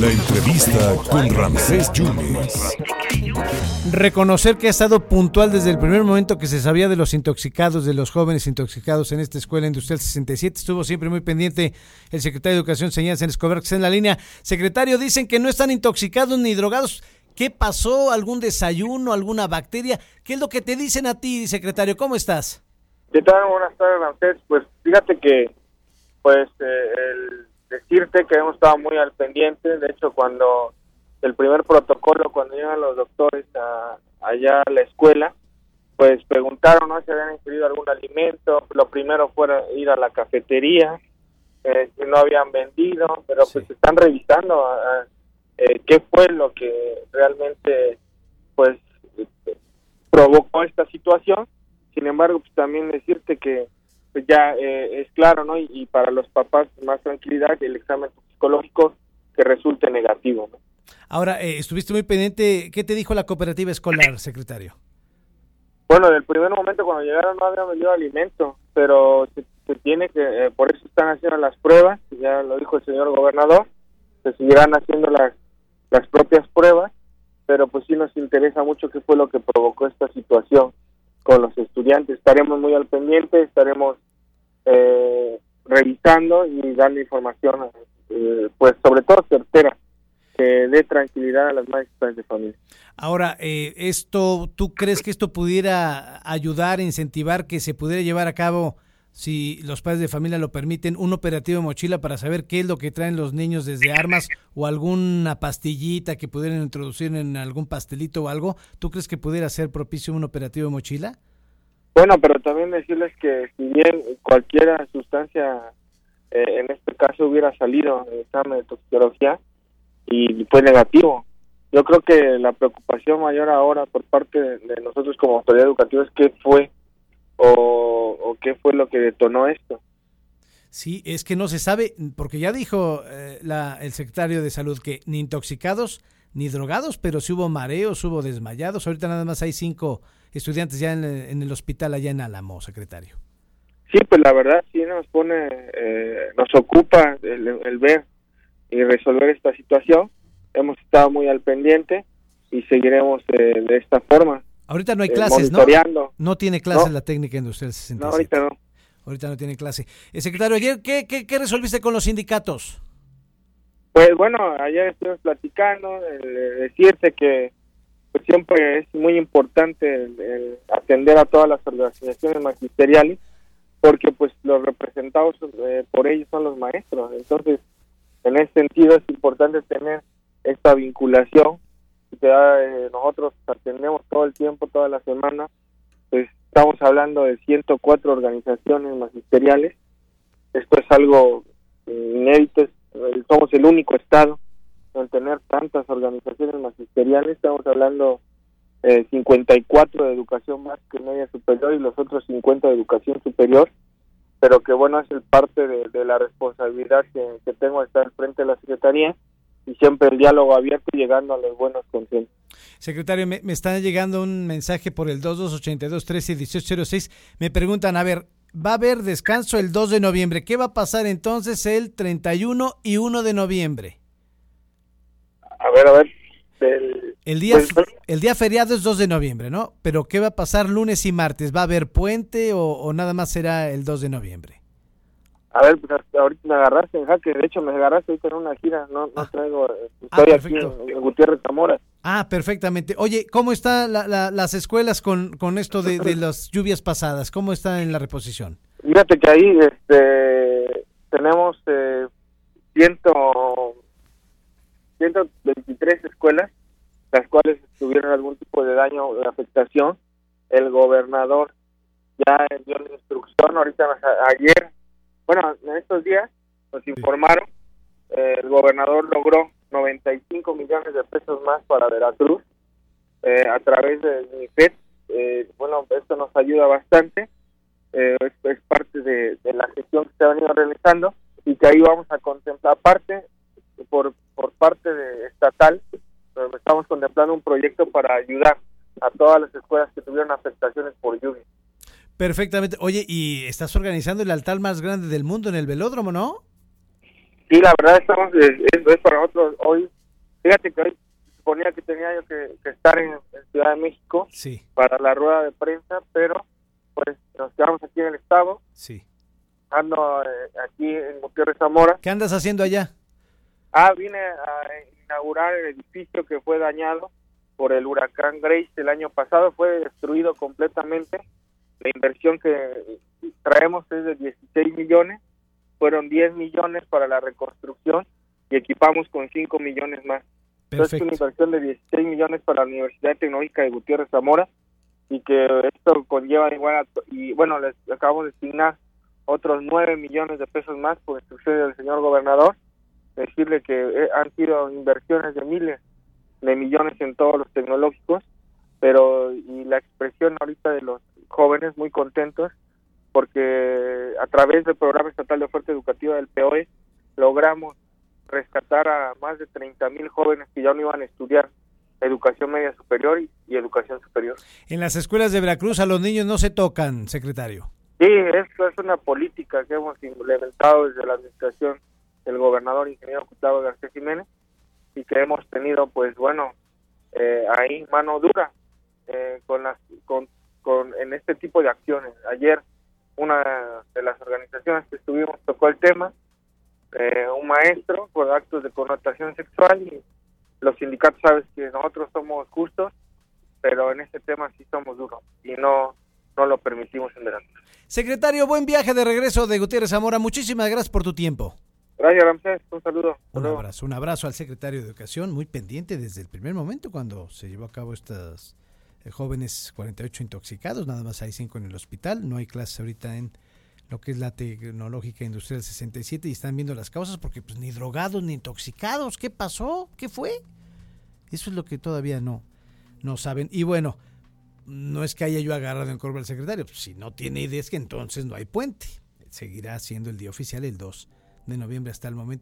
La entrevista con Ramsés Yunes. Reconocer que ha estado puntual desde el primer momento que se sabía de los intoxicados, de los jóvenes intoxicados en esta escuela industrial 67. Estuvo siempre muy pendiente el secretario de Educación, señal en Escobar, que está en la línea. Secretario, dicen que no están intoxicados ni drogados. ¿Qué pasó? ¿Algún desayuno? ¿Alguna bacteria? ¿Qué es lo que te dicen a ti, secretario? ¿Cómo estás? ¿Qué tal? Buenas tardes, Ramsés. Pues fíjate que, pues, eh, el decirte que hemos estado muy al pendiente. De hecho, cuando el primer protocolo, cuando llegan los doctores allá a la escuela, pues preguntaron ¿no? si habían ingerido algún alimento. Lo primero fue ir a la cafetería, eh, si no habían vendido, pero pues están revisando eh, qué fue lo que realmente pues provocó esta situación. Sin embargo, pues también decirte que pues ya eh, es claro, ¿no? Y, para los papás más tranquilidad el examen psicológico que resulte negativo, ¿no? Ahora, eh, estuviste muy pendiente, ¿qué te dijo la cooperativa escolar, secretario? Bueno, del primer momento cuando llegaron no habían vendido alimento, pero se, tiene que, eh, por eso están haciendo las pruebas, ya lo dijo el señor gobernador, se seguirán haciendo las, las propias pruebas, pero pues sí nos interesa mucho qué fue lo que provocó esta situación con los estudiantes. Estaremos muy al pendiente, estaremos eh, revisando y dando información, eh, pues sobre todo certera, que dé tranquilidad a las madres de familia. Ahora, eh, esto, ¿tú crees que esto pudiera ayudar, incentivar que se pudiera llevar a cabo, si los padres de familia lo permiten, un operativo de mochila para saber qué es lo que traen los niños desde armas o alguna pastillita que pudieran introducir en algún pastelito o algo? ¿Tú crees que pudiera ser propicio un operativo de mochila? Bueno, pero también decirles que si bien cualquier sustancia, eh, en este caso hubiera salido en el examen de toxicología y fue negativo, yo creo que la preocupación mayor ahora por parte de, nosotros como autoridad educativa es qué fue o, qué fue lo que detonó esto. Sí, es que no se sabe, porque ya dijo eh, la, el secretario de salud que ni intoxicados ni drogados, pero sí hubo mareos, hubo desmayados. Ahorita nada más hay cinco estudiantes ya en, el hospital allá en Álamo, secretario. Sí, pues la verdad sí nos pone, eh, nos ocupa el, ver y resolver esta situación. Hemos estado muy al pendiente y seguiremos eh, de esta forma. Ahorita no hay eh, clases, ¿no? No tiene clases la técnica industrial 67. No, ahorita no. Ahorita no tiene clase. secretario, ayer, ¿qué, qué, qué resolviste con los sindicatos? Pues bueno, ayer estuvimos platicando, decirte que pues siempre es muy importante atender a todas las organizaciones magisteriales porque pues los representados eh, por ellos son los maestros entonces en ese sentido es importante tener esta vinculación eh, nosotros atendemos todo el tiempo toda la semana pues estamos hablando de 104 organizaciones magisteriales. Esto es algo inédito somos el único estado en tener tantas organizaciones magisteriales, estamos hablando eh, 54 de educación más que media superior y los otros 50 de educación superior, pero que bueno, es el parte de, la responsabilidad que, tengo de estar frente de la Secretaría y siempre el diálogo abierto y llegando a los buenos consensos. Secretario, me, me está llegando un mensaje por el 2282 13 1806. Me preguntan, a ver, va a haber descanso el 2 de noviembre. ¿Qué va a pasar entonces el 31 y 1 de noviembre? a ver, a ver. el, día, pues, el día feriado es 2 de noviembre, ¿no? Pero ¿qué va a pasar lunes y martes? ¿Va a haber puente o, nada más será el 2 de noviembre? A ver, pues ahorita me agarraste en jaque. De hecho, me agarraste ahorita en una gira. No, no ah. traigo. Eh, estoy ah, aquí en, Gutiérrez Zamora. Ah, perfectamente. Oye, ¿cómo están las escuelas con, con esto de, de, las lluvias pasadas? ¿Cómo está en la reposición? Fíjate que ahí este, tenemos eh, ciento 123 escuelas, 45 millones de pesos más para Veracruz eh, a través del MIFED. Eh, bueno, esto nos ayuda bastante. Eh, es, parte de, la gestión que se ha venido realizando y que ahí vamos a contemplar parte por, por parte de estatal. Estamos contemplando un proyecto para ayudar a todas las escuelas que tuvieron afectaciones por lluvia. Perfectamente. Oye, y estás organizando el altar más grande del mundo en el velódromo, ¿no? Sí, la verdad estamos, es, es para nosotros hoy, fíjate que hoy suponía que tenía yo que, estar en, Ciudad de México sí. para la rueda de prensa, pero pues nos quedamos aquí en el estado. Sí. Ando eh, aquí en Gutiérrez Zamora. ¿Qué andas haciendo allá? Ah, vine a inaugurar el edificio que fue dañado por el huracán Grace el año pasado, fue destruido completamente. La inversión que traemos es de 16 millones, fueron 10 millones para la reconstrucción y equipamos con 5 millones más. Entonces, es una inversión de 16 millones para la Universidad Tecnológica de Gutiérrez Zamora y que esto conlleva igual a, y bueno, les acabamos de asignar otros 9 millones de pesos más por instrucción del señor gobernador. Decirle que eh, han sido inversiones de miles de millones en todos los tecnológicos, pero y la expresión ahorita de los jóvenes muy contentos porque a través del programa estatal de oferta educativa del POE logramos rescatar a más de 30 mil jóvenes que ya no iban a estudiar educación media superior y, educación superior. En las escuelas de Veracruz a los niños no se tocan, secretario. Sí, esto es una política que hemos implementado desde la administración del gobernador ingeniero Gustavo García Jiménez y que hemos tenido, pues bueno, eh, ahí mano dura eh, con las con, con en este tipo de acciones. Ayer una de las organizaciones que estuvimos tocó el tema eh, un maestro por actos de connotación sexual y los sindicatos sabes que nosotros somos justos, pero en este tema sí somos duros y no, no lo permitimos en Veracruz. Secretario, buen viaje de regreso de Gutiérrez Zamora. Muchísimas gracias por tu tiempo. Gracias, Ramsés. Un saludo. Un abrazo, un abrazo al secretario de Educación, muy pendiente desde el primer momento cuando se llevó a cabo estas jóvenes 48 intoxicados, nada más hay 5 en el hospital, no hay clases ahorita en lo que es la tecnológica industrial 67 y están viendo las causas porque pues ni drogados ni intoxicados, ¿qué pasó? ¿Qué fue? Eso es lo que todavía no, no saben. Y bueno, no es que haya yo agarrado en curva al secretario, pues, si no tiene ideas que entonces no hay puente. Seguirá siendo el día oficial el 2 de noviembre hasta el momento.